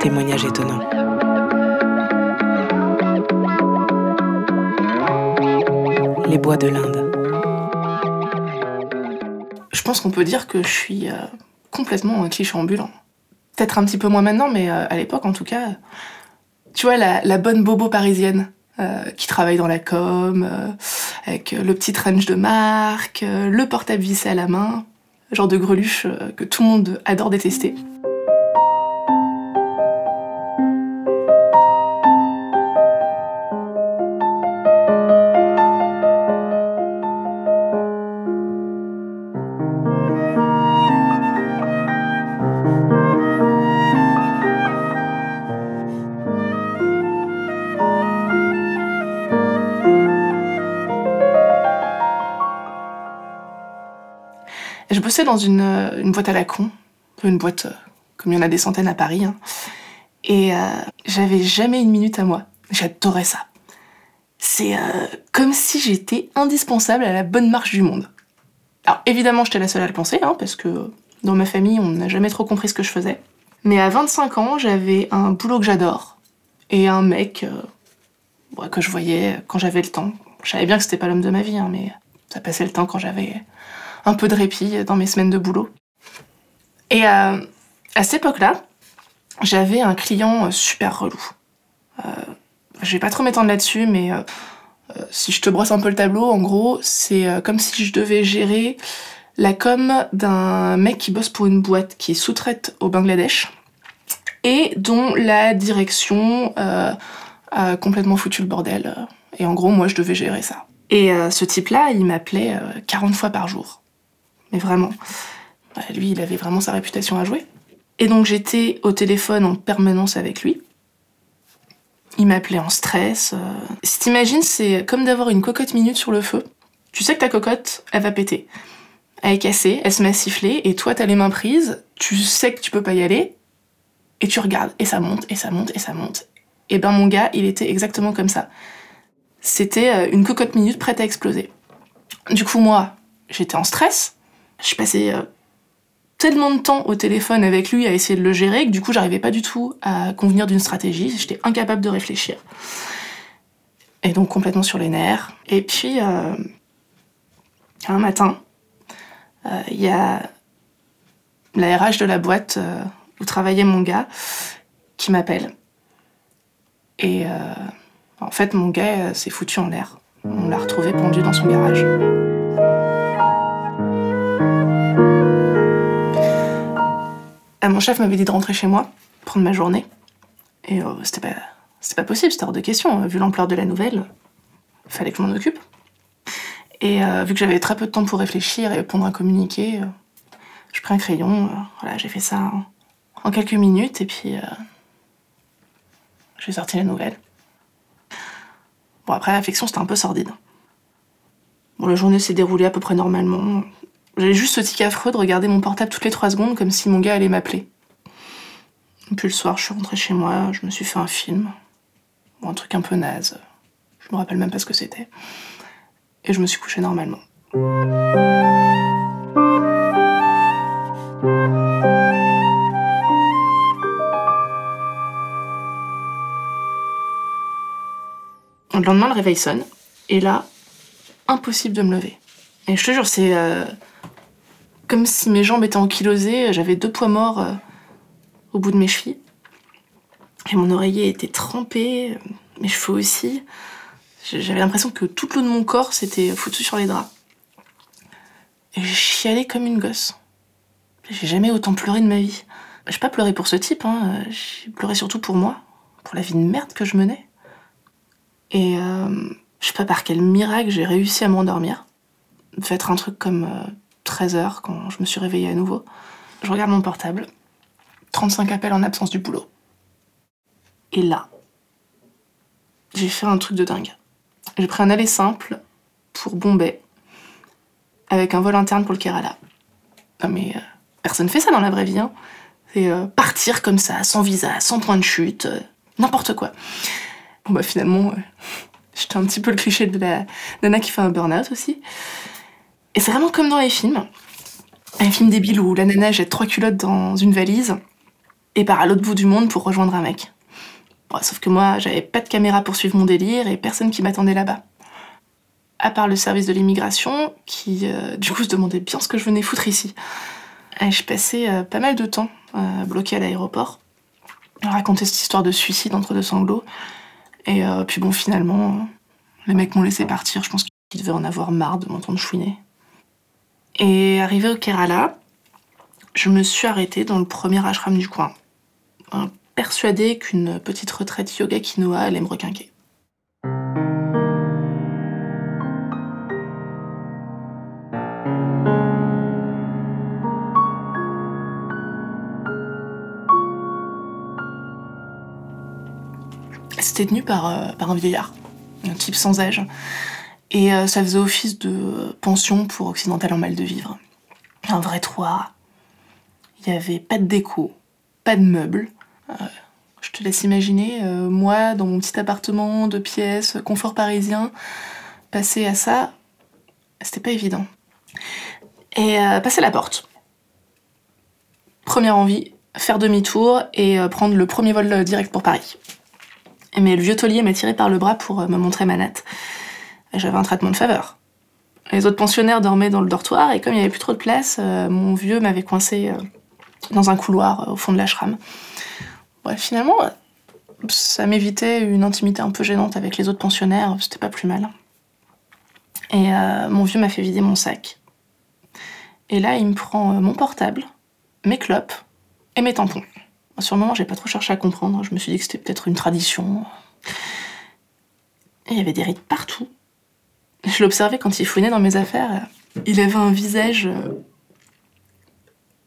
Témoignage étonnant. Les bois de l'Inde. Je pense qu'on peut dire que je suis euh, complètement un cliché ambulant. Peut-être un petit peu moins maintenant, mais euh, à l'époque en tout cas. Tu vois, la, bonne bobo parisienne euh, qui travaille dans la com, avec le petit trench de marque, le portable vissé à la main, genre de greluche que tout le monde adore détester. Dans une, euh, une boîte à la con, une boîte euh, comme il y en a des centaines à Paris. hein. Et euh, j'avais jamais une minute à moi. J'adorais ça. C'est comme si j'étais indispensable à la bonne marche du monde. Alors évidemment, j'étais la seule à le penser, hein, parce que dans ma famille, on n'a jamais trop compris ce que je faisais. Mais à 25 ans, j'avais un boulot que j'adore et un mec ouais, que je voyais quand j'avais le temps. Je savais bien que c'était pas l'homme de ma vie, hein, mais ça passait le temps quand j'avais un peu de répit dans mes semaines de boulot. Et euh, à cette époque-là, j'avais un client euh, super relou. Euh, je vais pas trop m'étendre là-dessus, mais si je te brosse un peu le tableau, en gros, c'est comme si je devais gérer la com d'un mec qui bosse pour une boîte qui sous-traite au Bangladesh et dont la direction a complètement foutu le bordel. Et en gros, moi, je devais gérer ça. Et ce type-là, il m'appelait euh, 40 fois par jour. Mais vraiment. Ouais, lui, il avait vraiment sa réputation à jouer. Et donc, j'étais au téléphone en permanence avec lui. Il m'appelait en stress. euh. Si t'imagines, c'est comme d'avoir une cocotte minute sur le feu. Tu sais que ta cocotte, elle va péter. Elle est cassée, elle se met à siffler, et toi, t'as les mains prises, tu sais que tu peux pas y aller, et tu regardes, et ça monte, et ça monte, et ça monte. Et ben mon gars, il était exactement comme ça. C'était euh, une cocotte minute prête à exploser. Du coup, moi, j'étais en stress. Je passais euh, tellement de temps au téléphone avec lui à essayer de le gérer que du coup, j'arrivais pas du tout à convenir d'une stratégie. J'étais incapable de réfléchir. Et donc complètement sur les nerfs. Et puis, euh, un matin, euh, il y a la RH de la boîte où travaillait mon gars qui m'appelle. Et en fait, mon gars s'est foutu en l'air. On l'a retrouvé pendu dans son garage. Ah, mon chef m'avait dit de rentrer chez moi, prendre ma journée. Et euh, c'était pas, pas possible, c'était hors de question. Vu l'ampleur de la nouvelle, fallait que je m'en occupe. Et euh, vu que j'avais très peu de temps pour réfléchir et pondre un communiqué, euh, je pris un crayon, euh, voilà, j'ai fait ça en, en quelques minutes et puis euh, j'ai sorti la nouvelle. Bon, après, la fiction, c'était un peu sordide. Bon, la journée s'est déroulée à peu près normalement. J'avais juste ce tic affreux de regarder mon portable toutes les trois secondes comme si mon gars allait m'appeler. Puis le soir, je suis rentrée chez moi, je me suis fait un film. Bon, un truc un peu naze. Je me rappelle même pas ce que c'était. Et je me suis couchée normalement. Le lendemain, le réveil sonne. Et là, impossible de me lever. Et je te jure, c'est euh, comme si mes jambes étaient ankylosées, j'avais deux poids morts euh, au bout de mes chevilles. Et mon oreiller était trempé, mes cheveux aussi. J'avais l'impression que toute l'eau de mon corps s'était foutue sur les draps. Et j'ai chialé comme une gosse. J'ai jamais autant pleuré de ma vie. J'ai pas pleuré pour ce type, hein. j'ai pleuré surtout pour moi, pour la vie de merde que je menais. Et euh, je sais pas par quel miracle j'ai réussi à m'endormir. Peut-être un truc comme euh, 13h quand je me suis réveillée à nouveau. Je regarde mon portable. 35 appels en absence du boulot. Et là, j'ai fait un truc de dingue. J'ai pris un aller simple pour Bombay avec un vol interne pour le Kerala. Non mais euh, personne fait ça dans la vraie vie. Hein. C'est euh, partir comme ça, sans visa, sans point de chute, euh, n'importe quoi. Bon bah finalement, euh, j'étais un petit peu le cliché de la nana qui fait un burn-out aussi. Et c'est vraiment comme dans les films. Un film débile où la nana jette trois culottes dans une valise et part à l'autre bout du monde pour rejoindre un mec. Sauf que moi, j'avais pas de caméra pour suivre mon délire et personne qui m'attendait là-bas. À part le service de l'immigration, qui euh, du coup se demandait bien ce que je venais foutre ici. Et je passais euh, pas mal de temps euh, bloquée à l'aéroport, raconter cette histoire de suicide entre deux sanglots. Et puis bon, finalement, les mecs m'ont laissé partir. Je pense qu'ils devaient en avoir marre de m'entendre chouiner. Et arrivé au Kerala, je me suis arrêtée dans le premier ashram du coin, persuadée qu'une petite retraite yoga quinoa allait me requinquer. C'était tenu par, euh, par un vieillard, un type sans âge, et euh, ça faisait office de pension pour occidental en mal de vivre. Un vrai toit. Il n'y avait pas de déco, pas de meubles. Euh, je te laisse imaginer, euh, moi, dans mon petit appartement, de pièces, confort parisien, passer à ça, c'était pas évident. Et passer la porte. Première envie, faire demi-tour et prendre le premier vol direct pour Paris. Mais le vieux taulier m'a tiré par le bras pour me montrer ma natte j'avais un traitement de faveur. Les autres pensionnaires dormaient dans le dortoir et comme il n'y avait plus trop de place, euh, mon vieux m'avait coincé euh, dans un couloir euh, au fond de l'ashram. Finalement, ça m'évitait une intimité un peu gênante avec les autres pensionnaires, c'était pas plus mal. Et mon vieux m'a fait vider mon sac. Et là, il me prend mon portable, mes clopes et mes tampons. Sur le moment, j'ai pas trop cherché à comprendre, je me suis dit que c'était peut-être une tradition. Il y avait des rides partout. Je l'observais quand il fouinait dans mes affaires. Il avait un visage euh,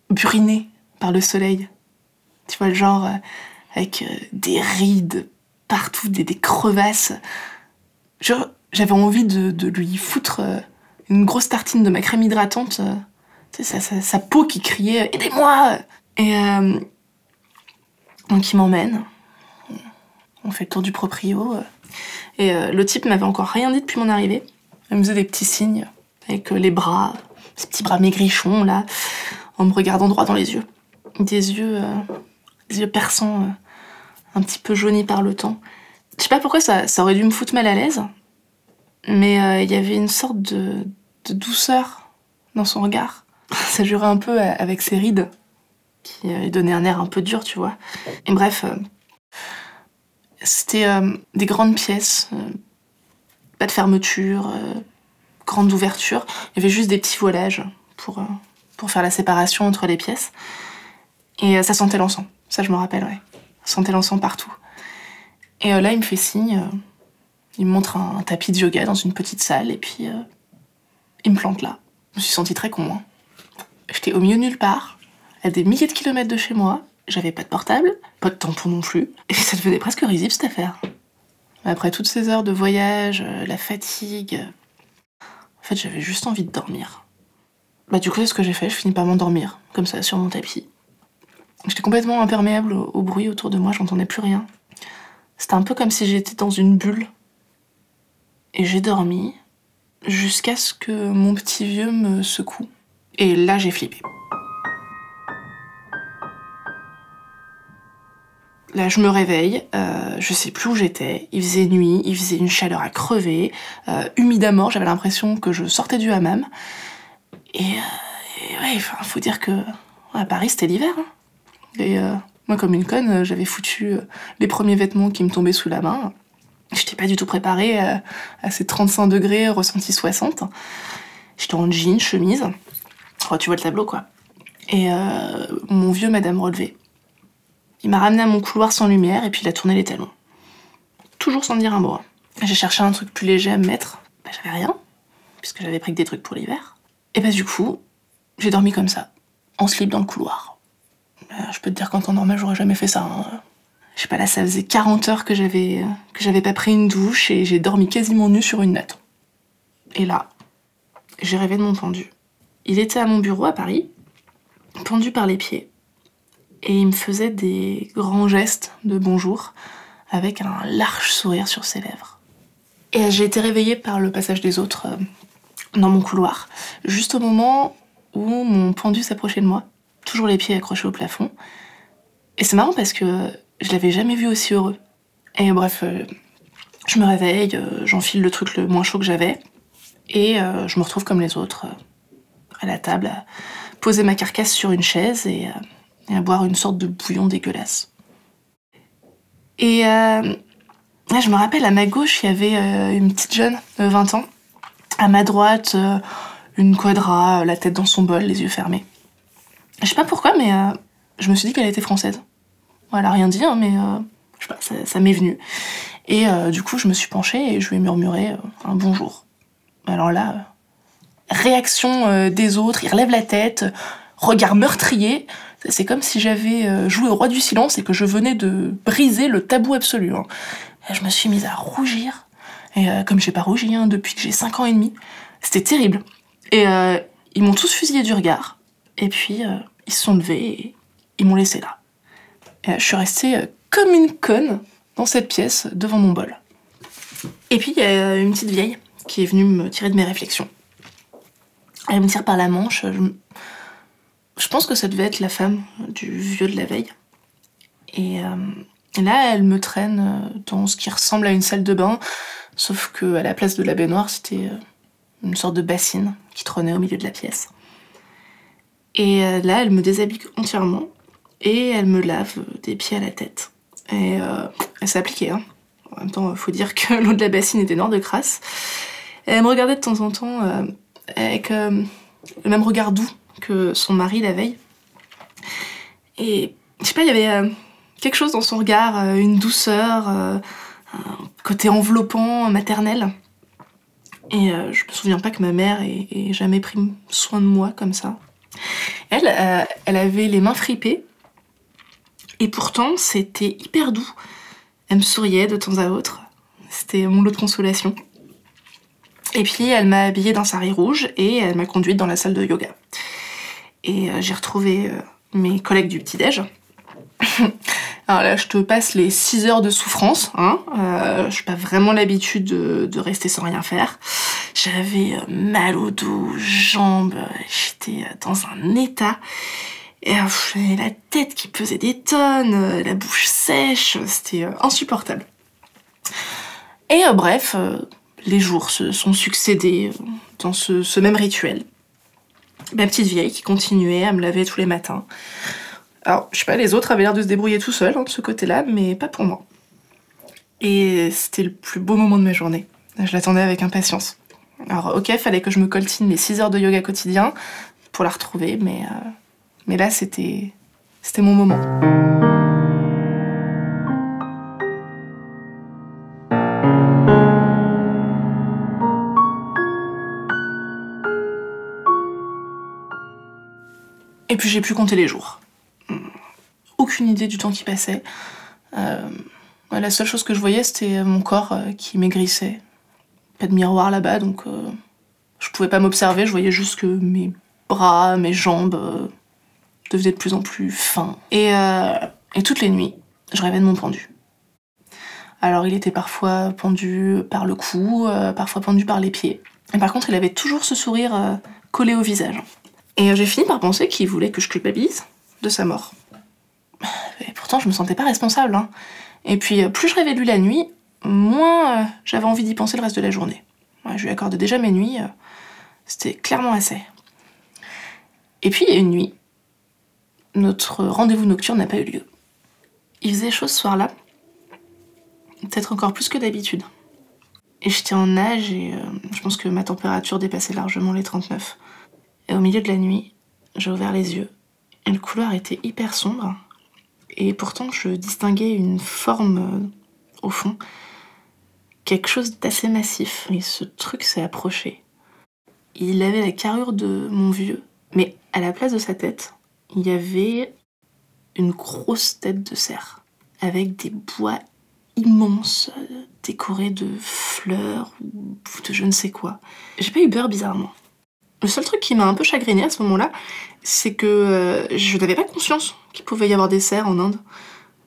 buriné par le soleil. Tu vois, le genre euh, avec euh, des rides partout, des, crevasses. Genre, j'avais envie de, lui foutre une grosse tartine de ma crème hydratante. Tu sais, sa, peau qui criait Aidez-moi Et donc, il m'emmène. On fait le tour du proprio. Et le type m'avait encore rien dit depuis mon arrivée. Elle me faisait des petits signes avec euh, les bras, ces petits bras maigrichons là, en me regardant droit dans les yeux. Des yeux, euh, des yeux perçants, euh, un petit peu jaunis par le temps. Je sais pas pourquoi ça, ça aurait dû me foutre mal à l'aise, mais il y avait une sorte de, de, douceur dans son regard. Ça jurait un peu avec ses rides, qui lui donnaient un air un peu dur, tu vois. Et bref, c'était des grandes pièces, pas de fermeture, euh, grande ouverture. Il y avait juste des petits voilages pour, euh, pour faire la séparation entre les pièces. Et euh, ça sentait l'encens. Ça, je me rappelle, ouais. Ça sentait l'encens partout. Et là, il me fait signe. il me montre un, tapis de yoga dans une petite salle. Et puis, il me plante là. Je me suis sentie très con. Hein. J'étais au milieu nulle part, à des milliers de kilomètres de chez moi. J'avais pas de portable, pas de tampon non plus. Et ça devenait presque risible cette affaire. Après toutes ces heures de voyage, euh, la fatigue, en fait, j'avais juste envie de dormir. Bah, du coup, c'est ce que j'ai fait, je finis par m'endormir, comme ça, sur mon tapis. J'étais complètement imperméable au, bruit autour de moi, j'entendais plus rien. C'était un peu comme si j'étais dans une bulle. Et j'ai dormi jusqu'à ce que mon petit vieux me secoue. Et là, j'ai flippé. Là, je me réveille, euh, je sais plus où j'étais, il faisait nuit, il faisait une chaleur à crever, euh, humide à mort, j'avais l'impression que je sortais du hammam. Et, euh, ouais, faut dire que à Paris, c'était l'hiver. Hein. Et moi, comme une conne, j'avais foutu les premiers vêtements qui me tombaient sous la main. J'étais pas du tout préparée à, ces 35 degrés ressenti 60. J'étais en jean, chemise. Oh, tu vois le tableau, quoi. Et mon vieux madame relevé. Il m'a ramené à mon couloir sans lumière et puis il a tourné les talons. Toujours sans dire un mot. Hein. J'ai cherché un truc plus léger à me mettre. Bah, j'avais rien, puisque j'avais pris que des trucs pour l'hiver. Et bah du coup, j'ai dormi comme ça, en slip dans le couloir. Bah, je peux te dire qu'en temps normal, j'aurais jamais fait ça. Hein. Je sais pas, là, ça faisait 40 heures que j'avais que j'avais pas pris une douche et j'ai dormi quasiment nu sur une natte. Et là, j'ai rêvé de mon pendu. Il était à mon bureau à Paris, pendu par les pieds, et il me faisait des grands gestes de bonjour avec un large sourire sur ses lèvres. Et j'ai été réveillée par le passage des autres euh, dans mon couloir, juste au moment où mon pendu s'approchait de moi, toujours les pieds accrochés au plafond. Et c'est marrant parce que je l'avais jamais vu aussi heureux. Et bref, euh, je me réveille, euh, j'enfile le truc le moins chaud que j'avais, et je me retrouve comme les autres, à la table, à poser ma carcasse sur une chaise et, et à boire une sorte de bouillon dégueulasse. Et euh, là, je me rappelle, à ma gauche, il y avait euh, une petite jeune de 20 ans. À ma droite, euh, une quadra, la tête dans son bol, les yeux fermés. Je sais pas pourquoi, mais euh, je me suis dit qu'elle était française. Elle a rien dit, hein, mais euh, je sais pas, ça, ça m'est venu. Et euh, du coup, je me suis penchée et je lui ai murmuré euh, un bonjour. Alors là, euh, réaction euh, des autres, il relève la tête, euh, regard meurtrier. C'est comme si j'avais euh, joué au roi du silence et que je venais de briser le tabou absolu. hein. Je me suis mise à rougir. Et euh, comme j'ai pas rougi hein, depuis que j'ai 5 ans et demi, c'était terrible. Et euh, ils m'ont tous fusillé du regard. Et puis, ils se sont levés et ils m'ont laissé là. Je suis restée comme une conne dans cette pièce devant mon bol. Et puis, il y a une petite vieille qui est venue me tirer de mes réflexions. Elle me tire par la manche. Je pense que ça devait être la femme du vieux de la veille. Et euh, là, elle me traîne euh, dans ce qui ressemble à une salle de bain, sauf que à la place de la baignoire, c'était euh, une sorte de bassine qui trônait au milieu de la pièce. Et là, elle me déshabille entièrement et elle me lave des pieds à la tête. Et elle s'est appliquée, hein. En même temps, faut dire que l'eau de la bassine était noire de crasse. Elle me regardait de temps en temps avec le même regard doux que son mari la veille. Et je sais pas, il y avait euh, quelque chose dans son regard, euh, une douceur, euh, un côté enveloppant, maternel. Et je me souviens pas que ma mère ait, jamais pris soin de moi comme ça. Elle, elle avait les mains fripées. Et pourtant, c'était hyper doux. Elle me souriait de temps à autre. C'était mon lot de consolation. Et puis, elle m'a habillée d'un sari rouge et elle m'a conduite dans la salle de yoga. Et euh, j'ai retrouvé euh, mes collègues du petit-déj. Alors là, je te passe les 6 heures de souffrance. Hein. Euh, je n'ai pas vraiment l'habitude de, rester sans rien faire. J'avais mal au dos, jambes, j'étais dans un état. Et j'avais la tête qui pesait des tonnes, la bouche sèche, c'était insupportable. Et bref, les jours se sont succédés dans ce même rituel. Ma petite vieille qui continuait à me laver tous les matins. Alors, je sais pas, les autres avaient l'air de se débrouiller tout seuls hein, de ce côté-là, mais pas pour moi. Et c'était le plus beau moment de ma journée. Je l'attendais avec impatience. Alors, ok, fallait que je me coltine mes 6 heures de yoga quotidien pour la retrouver, mais, euh, mais là, c'était, c'était mon moment. Et puis j'ai pu compter les jours. Aucune idée du temps qui passait. Euh, la seule chose que je voyais, c'était mon corps euh, qui maigrissait. Pas de miroir là-bas, donc euh, je pouvais pas m'observer. Je voyais juste que mes bras, mes jambes euh, devenaient de plus en plus fins. Et, toutes les nuits, je rêvais de mon pendu. Alors il était parfois pendu par le cou, parfois pendu par les pieds. Et par contre, il avait toujours ce sourire collé au visage. Et j'ai fini par penser qu'il voulait que je culpabilise de sa mort. Et pourtant, je me sentais pas responsable. hein. Et puis, euh, plus je rêvais lui la nuit, moins euh, j'avais envie d'y penser le reste de la journée. Je lui accordais déjà mes nuits, euh, c'était clairement assez. Et puis, une nuit, notre rendez-vous nocturne n'a pas eu lieu. Il faisait chaud ce soir-là, peut-être encore plus que d'habitude. Et j'étais en nage et je pense que ma température dépassait largement les 39. Et au milieu de la nuit, j'ai ouvert les yeux. Et le couloir était hyper sombre. Et pourtant, je distinguais une forme euh, au fond. Quelque chose d'assez massif. Et ce truc s'est approché. Il avait la carrure de mon vieux. Mais à la place de sa tête, il y avait une grosse tête de cerf. Avec des bois immenses, euh, décorés de fleurs ou de je ne sais quoi. J'ai pas eu peur bizarrement. Le seul truc qui m'a un peu chagriné à ce moment-là, c'est que euh, je n'avais pas conscience qu'il pouvait y avoir des cerfs en Inde.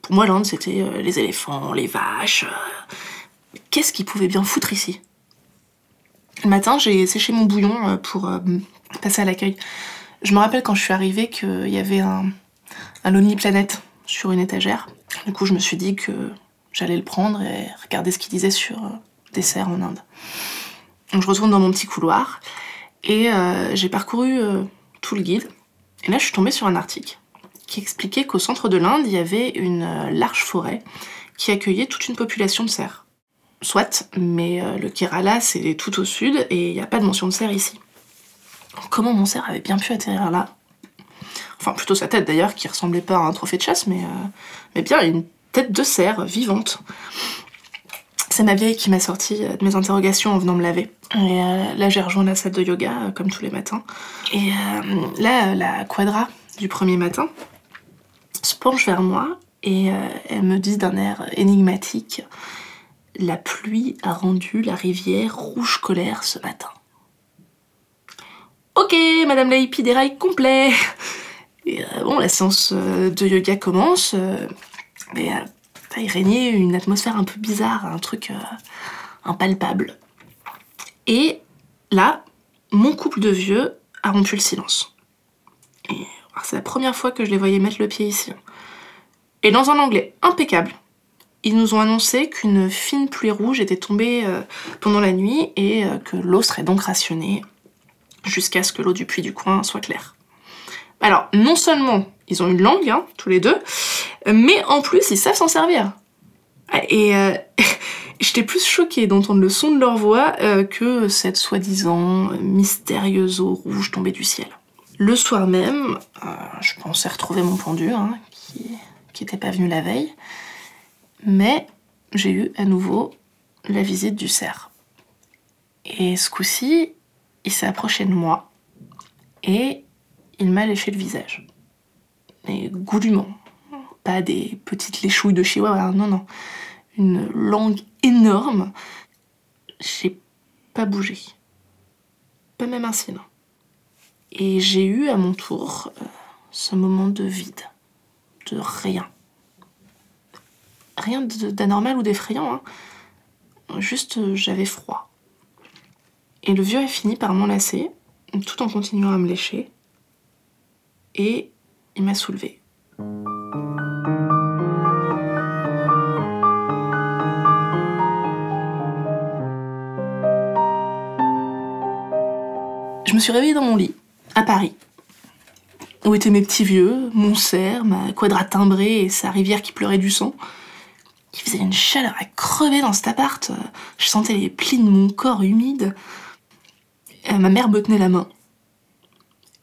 Pour moi, l'Inde, c'était euh, les éléphants, les vaches. euh. Qu'est-ce qu'ils pouvaient bien foutre ici? Le matin, j'ai séché mon bouillon pour passer à l'accueil. Je me rappelle quand je suis arrivée qu'il y avait un, un Lonely Planet sur une étagère. Du coup, je me suis dit que j'allais le prendre et regarder ce qu'il disait sur des cerfs en Inde. Donc je retourne dans mon petit couloir et euh, j'ai parcouru euh, tout le guide. Et là, je suis tombée sur un article qui expliquait qu'au centre de l'Inde, il y avait une euh, large forêt qui accueillait toute une population de cerfs. Soit, mais le Kerala, c'est tout au sud et il n'y a pas de mention de cerf ici. Comment mon cerf avait bien pu atterrir là? Enfin, plutôt sa tête d'ailleurs, qui ressemblait pas à un trophée de chasse, mais, mais bien une tête de cerf vivante. C'est ma vieille qui m'a sorti euh, de mes interrogations en venant me laver. Et euh, là, j'ai rejoint la salle de yoga, euh, comme tous les matins. Et là, la quadra du premier matin se penche vers moi et elle me dit d'un air énigmatique La pluie a rendu la rivière rouge colère ce matin. Ok, Madame la hippie déraille complet. Et bon, la séance de yoga commence, il régnait une atmosphère un peu bizarre, un truc euh, impalpable. Et là, mon couple de vieux a rompu le silence. C'est la première fois que je les voyais mettre le pied ici. Et dans un anglais impeccable, ils nous ont annoncé qu'une fine pluie rouge était tombée euh, pendant la nuit et euh, que l'eau serait donc rationnée jusqu'à ce que l'eau du puits du coin soit claire. Alors, non seulement ils ont une langue, hein, tous les deux, mais en plus ils savent s'en servir. Et euh, j'étais plus choquée d'entendre le son de leur voix euh, que cette soi-disant mystérieuse eau rouge tombée du ciel. Le soir même, euh, je pensais retrouver mon pendu, hein, qui qui était pas venu la veille, mais j'ai eu à nouveau la visite du cerf. Et ce coup-ci, il s'est approché de moi et il m'a léché le visage. Et goulûment. Des petites léchouilles de chihuahua, non, non. Une langue énorme. J'ai pas bougé. Pas même un cil. Et j'ai eu à mon tour euh, ce moment de vide, de rien. Rien d'anormal ou d'effrayant, hein. Juste euh, j'avais froid. Et le vieux a fini par m'enlacer, tout en continuant à me lécher. Et il m'a soulevée. Je me suis réveillée dans mon lit, à Paris. Où étaient mes petits vieux, mon cerf, ma quadra timbrée et sa rivière qui pleurait du sang. Il faisait une chaleur à crever dans cet appart. Je sentais les plis de mon corps humides. Euh, Ma mère me tenait la main.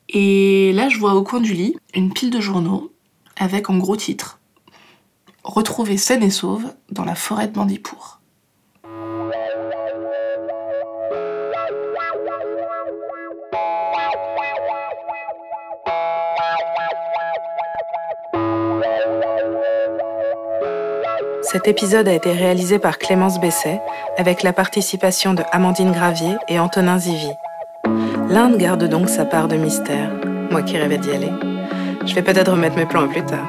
Et là, je vois au coin du lit une pile de journaux avec en gros titre Retrouver saine et sauve dans la forêt de Bandipour. Cet épisode a été réalisé par Clémence Besset avec la participation de Amandine Gravier et Antonin Zivi. L'Inde garde donc sa part de mystère, moi qui rêvais d'y aller. Je vais peut-être remettre mes plans plus tard.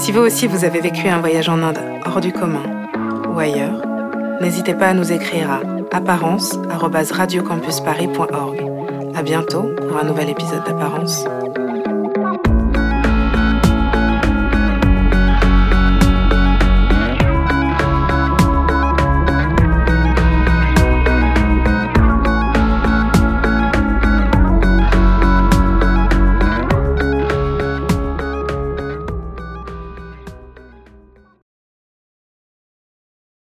Si vous aussi vous avez vécu un voyage en Inde hors du commun ou ailleurs, n'hésitez pas à nous écrire à apparence@radiocampusparis.org. À bientôt pour un nouvel épisode d'Apparence.